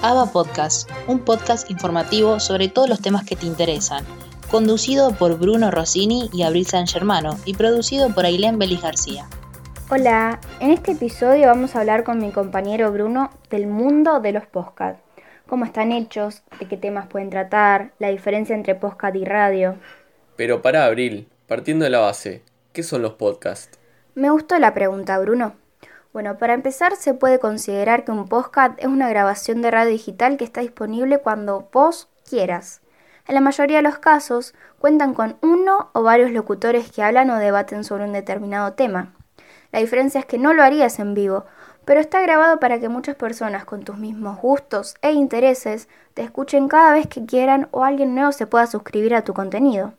ABA Podcast, un podcast informativo sobre todos los temas que te interesan, conducido por Bruno Rossini y Abril San Germano y producido por Ailén Belis García. Hola, en este episodio vamos a hablar con mi compañero Bruno del mundo de los podcasts. Cómo están hechos, de qué temas pueden tratar, la diferencia entre podcast y radio. Pero para Abril, partiendo de la base, ¿qué son los podcasts? Me gustó la pregunta, Bruno. Bueno, para empezar se puede considerar que un podcast es una grabación de radio digital que está disponible cuando vos quieras. En la mayoría de los casos cuentan con uno o varios locutores que hablan o debaten sobre un determinado tema. La diferencia es que no lo harías en vivo, pero está grabado para que muchas personas con tus mismos gustos e intereses te escuchen cada vez que quieran o alguien nuevo se pueda suscribir a tu contenido.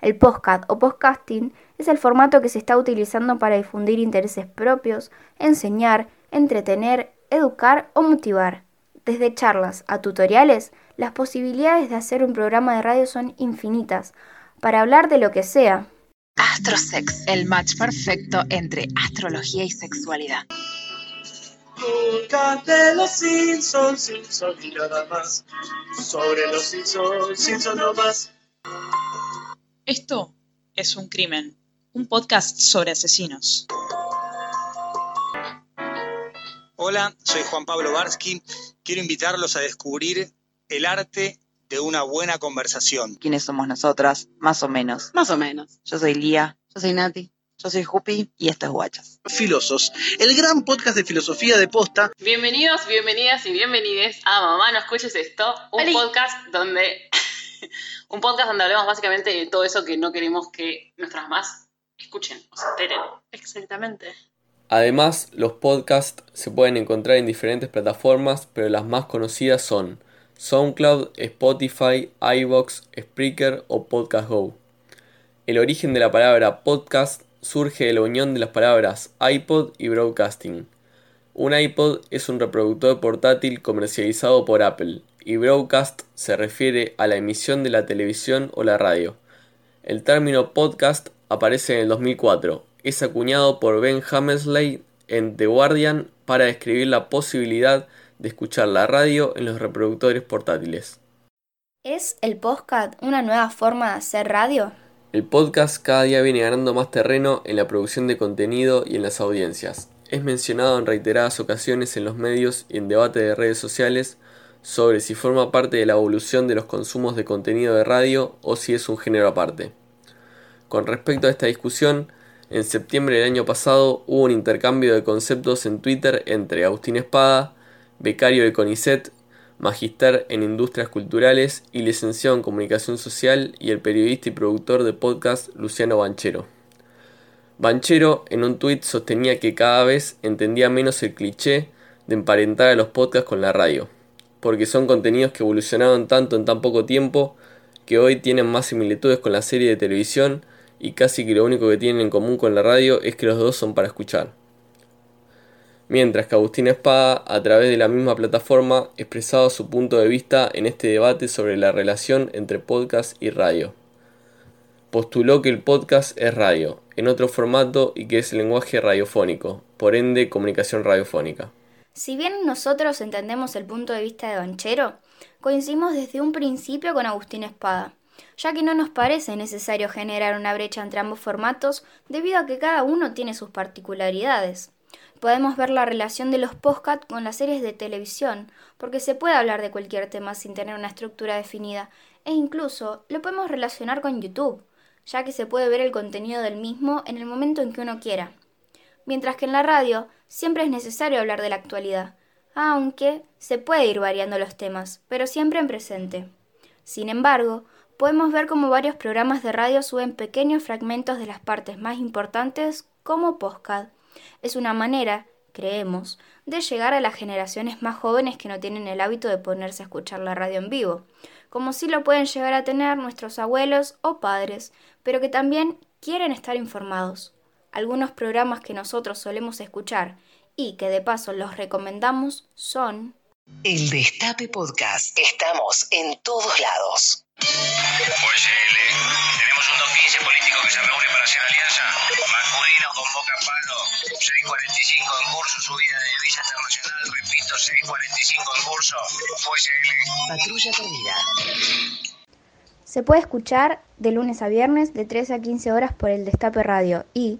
El podcast o podcasting es el formato que se está utilizando para difundir intereses propios, enseñar, entretener, educar o motivar. Desde charlas a tutoriales, las posibilidades de hacer un programa de radio son infinitas, para hablar de lo que sea. Astrosex, el match perfecto entre astrología y sexualidad. de los Simpsons, Simpsons y nada más. Sobre los Simpsons, Simpsons no más. Esto es un crimen, un podcast sobre asesinos. Hola, soy Juan Pablo Barsky. Quiero invitarlos a descubrir el arte de una buena conversación. ¿Quiénes somos nosotras? Más o menos. Más o menos. Yo soy Lía. Yo soy Nati. Yo soy Jupi y esto es Guachas. Filosos, el gran podcast de filosofía de posta. Bienvenidos, bienvenidas y bienvenides a Mamá No Escuches Esto, un podcast donde un podcast donde hablamos básicamente de todo eso que no queremos que nuestras mamás escuchen o se enteren. Exactamente. Además, los podcasts se pueden encontrar en diferentes plataformas, pero las más conocidas son SoundCloud, Spotify, iBox, Spreaker o Podcast Go. El origen de la palabra podcast surge de la unión de las palabras iPod y broadcasting. Un iPod es un reproductor portátil comercializado por Apple y broadcast se refiere a la emisión de la televisión o la radio. El término podcast aparece en el 2004. Es acuñado por Ben Hammersley en The Guardian para describir la posibilidad de escuchar la radio en los reproductores portátiles. ¿Es el podcast una nueva forma de hacer radio? El podcast cada día viene ganando más terreno en la producción de contenido y en las audiencias. Es mencionado en reiteradas ocasiones en los medios y en debate de redes sociales sobre si forma parte de la evolución de los consumos de contenido de radio o si es un género aparte. Con respecto a esta discusión, en septiembre del año pasado hubo un intercambio de conceptos en Twitter entre Agustín Espada, becario de CONICET, magister en Industrias Culturales y licenciado en Comunicación Social y el periodista y productor de podcast Luciano Banchero. Banchero en un tuit sostenía que cada vez entendía menos el cliché de emparentar a los podcasts con la radio porque son contenidos que evolucionaron tanto en tan poco tiempo que hoy tienen más similitudes con la serie de televisión y casi que lo único que tienen en común con la radio es que los dos son para escuchar. Mientras que Agustín Espada, a través de la misma plataforma, expresaba su punto de vista en este debate sobre la relación entre podcast y radio. Postuló que el podcast es radio, en otro formato y que es lenguaje radiofónico, por ende comunicación radiofónica. Si bien nosotros entendemos el punto de vista de Banchero, coincidimos desde un principio con Agustín Espada, ya que no nos parece necesario generar una brecha entre ambos formatos debido a que cada uno tiene sus particularidades. Podemos ver la relación de los podcasts con las series de televisión, porque se puede hablar de cualquier tema sin tener una estructura definida, e incluso lo podemos relacionar con YouTube, ya que se puede ver el contenido del mismo en el momento en que uno quiera mientras que en la radio siempre es necesario hablar de la actualidad, aunque se puede ir variando los temas, pero siempre en presente. Sin embargo, podemos ver cómo varios programas de radio suben pequeños fragmentos de las partes más importantes como podcast. Es una manera, creemos, de llegar a las generaciones más jóvenes que no tienen el hábito de ponerse a escuchar la radio en vivo, como si lo pueden llegar a tener nuestros abuelos o padres, pero que también quieren estar informados algunos programas que nosotros solemos escuchar y que de paso los recomendamos son... El Destape Podcast. Estamos en todos lados. Pues L, tenemos un 215 político que se reúne para hacer alianza. Masculino convoca palo. 6.45 en curso, subida de divisa internacional. Repito, 6.45 en curso. Pues L. Patrulla perdida. Se puede escuchar de lunes a viernes de 13 a 15 horas por el Destape Radio y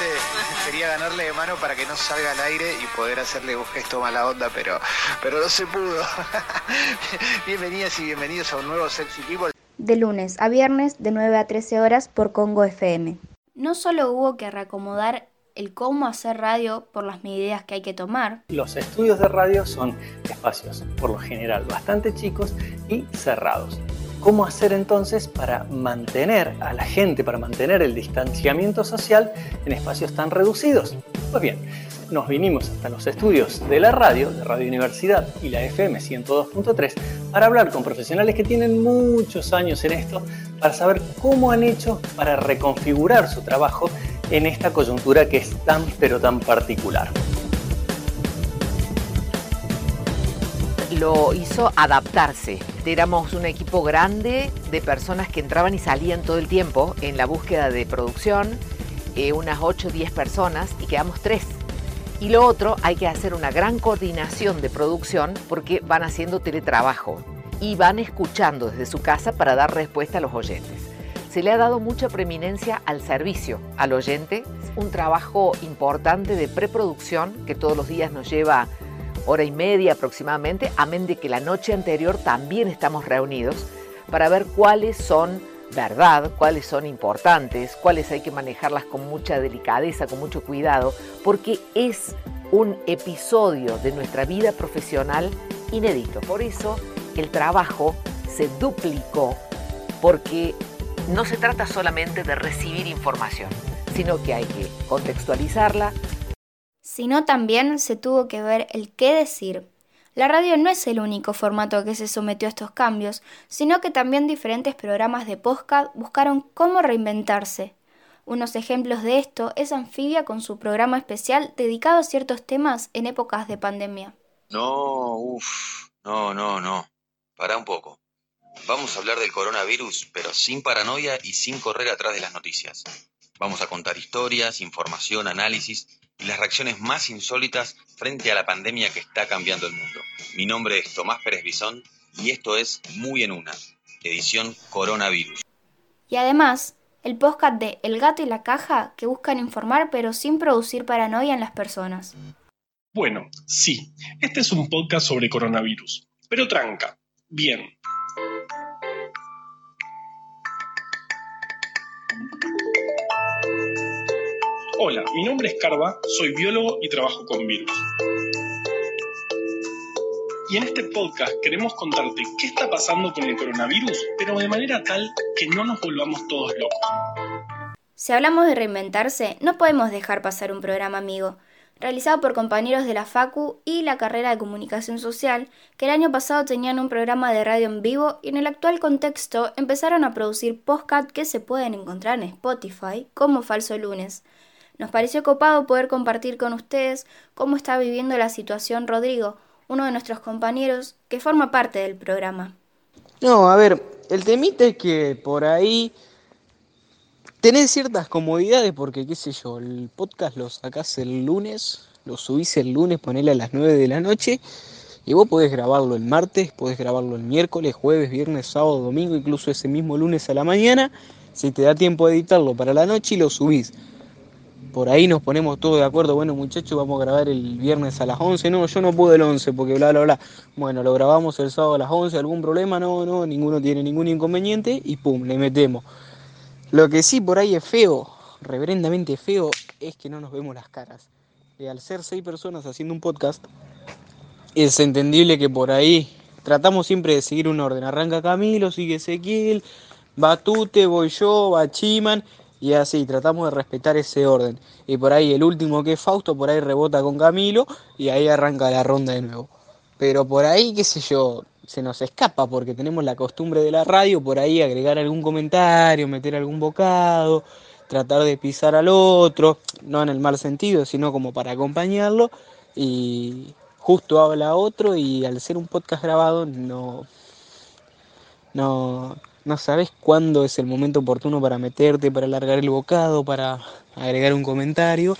Viste, quería ganarle de mano para que no salga al aire y poder hacerle un gesto mala onda, pero, pero no se pudo. Bienvenidas y bienvenidos a un nuevo Sexy People. de lunes a viernes de 9 a 13 horas por Congo FM. No solo hubo que reacomodar el cómo hacer radio por las medidas que hay que tomar, Los estudios de radio son espacios, por lo general, bastante chicos y cerrados. ¿Cómo hacer entonces para mantener a la gente, para mantener el distanciamiento social en espacios tan reducidos? Pues bien, nos vinimos hasta los estudios de la radio, de Radio Universidad y la FM 102.3, para hablar con profesionales que tienen muchos años en esto, para saber cómo han hecho para reconfigurar su trabajo en esta coyuntura que es tan pero tan particular. lo hizo adaptarse. Éramos un equipo grande de personas que entraban y salían todo el tiempo en la búsqueda de producción, eh, unas 8 o 10 personas y quedamos tres. Y lo otro, hay que hacer una gran coordinación de producción porque van haciendo teletrabajo y van escuchando desde su casa para dar respuesta a los oyentes. Se le ha dado mucha preeminencia al servicio al oyente, un trabajo importante de preproducción que todos los días nos lleva hora y media aproximadamente, amén de que la noche anterior también estamos reunidos para ver cuáles son verdad, cuáles son importantes, cuáles hay que manejarlas con mucha delicadeza, con mucho cuidado, porque es un episodio de nuestra vida profesional inédito. Por eso el trabajo se duplicó, porque no se trata solamente de recibir información, sino que hay que contextualizarla, sino también se tuvo que ver el qué decir. La radio no es el único formato que se sometió a estos cambios, sino que también diferentes programas de podcast buscaron cómo reinventarse. Unos ejemplos de esto es Anfibia con su programa especial dedicado a ciertos temas en épocas de pandemia. No, uff, no, no, no. Pará un poco. Vamos a hablar del coronavirus, pero sin paranoia y sin correr atrás de las noticias. Vamos a contar historias, información, análisis y las reacciones más insólitas frente a la pandemia que está cambiando el mundo. Mi nombre es Tomás Pérez Bisón y esto es Muy en Una, edición Coronavirus. Y además, el podcast de El gato y la caja que buscan informar pero sin producir paranoia en las personas. Bueno, sí, este es un podcast sobre coronavirus, pero tranca, bien. Mi nombre es Carva, soy biólogo y trabajo con virus. Y en este podcast queremos contarte qué está pasando con el coronavirus, pero de manera tal que no nos volvamos todos locos. Si hablamos de reinventarse, no podemos dejar pasar un programa amigo, realizado por compañeros de la FACU y la carrera de Comunicación Social, que el año pasado tenían un programa de radio en vivo y en el actual contexto empezaron a producir podcast que se pueden encontrar en Spotify como Falso Lunes. Nos pareció copado poder compartir con ustedes cómo está viviendo la situación Rodrigo, uno de nuestros compañeros que forma parte del programa. No, a ver, el temita es que por ahí tenés ciertas comodidades porque, qué sé yo, el podcast lo sacás el lunes, lo subís el lunes, ponele a las 9 de la noche y vos podés grabarlo el martes, podés grabarlo el miércoles, jueves, viernes, sábado, domingo, incluso ese mismo lunes a la mañana, si te da tiempo de editarlo para la noche y lo subís. Por ahí nos ponemos todos de acuerdo, bueno muchachos, vamos a grabar el viernes a las 11, no, yo no puedo el 11 porque bla, bla, bla. Bueno, lo grabamos el sábado a las 11, algún problema, no, no, ninguno tiene ningún inconveniente y pum, le metemos. Lo que sí por ahí es feo, reverendamente feo, es que no nos vemos las caras. Y al ser seis personas haciendo un podcast, es entendible que por ahí tratamos siempre de seguir un orden. Arranca Camilo, sigue Ezequiel, va Tute, voy yo, va Chiman, y así, tratamos de respetar ese orden. Y por ahí el último que es Fausto, por ahí rebota con Camilo, y ahí arranca la ronda de nuevo. Pero por ahí, qué sé yo, se nos escapa porque tenemos la costumbre de la radio, por ahí agregar algún comentario, meter algún bocado, tratar de pisar al otro, no en el mal sentido, sino como para acompañarlo, y justo habla otro y al ser un podcast grabado no, no, no sabes cuándo es el momento oportuno para meterte, para alargar el bocado, para agregar un comentario.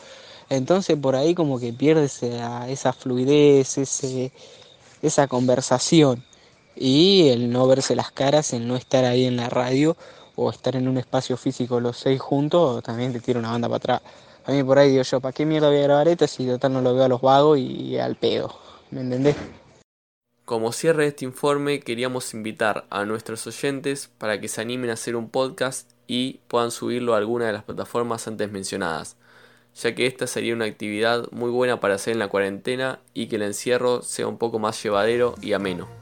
Entonces por ahí como que pierdes esa, fluidez, ese, esa conversación y el no verse las caras, el no estar ahí en la radio o estar en un espacio físico los seis juntos, también te tira una banda para atrás. A mí por ahí digo yo, ¿para qué mierda voy a grabar esto si total no lo veo a los vagos y al pedo? ¿Me entendés? Como cierre de este informe, queríamos invitar a nuestros oyentes para que se animen a hacer un podcast y puedan subirlo a alguna de las plataformas antes mencionadas, ya que esta sería una actividad muy buena para hacer en la cuarentena y que el encierro sea un poco más llevadero y ameno.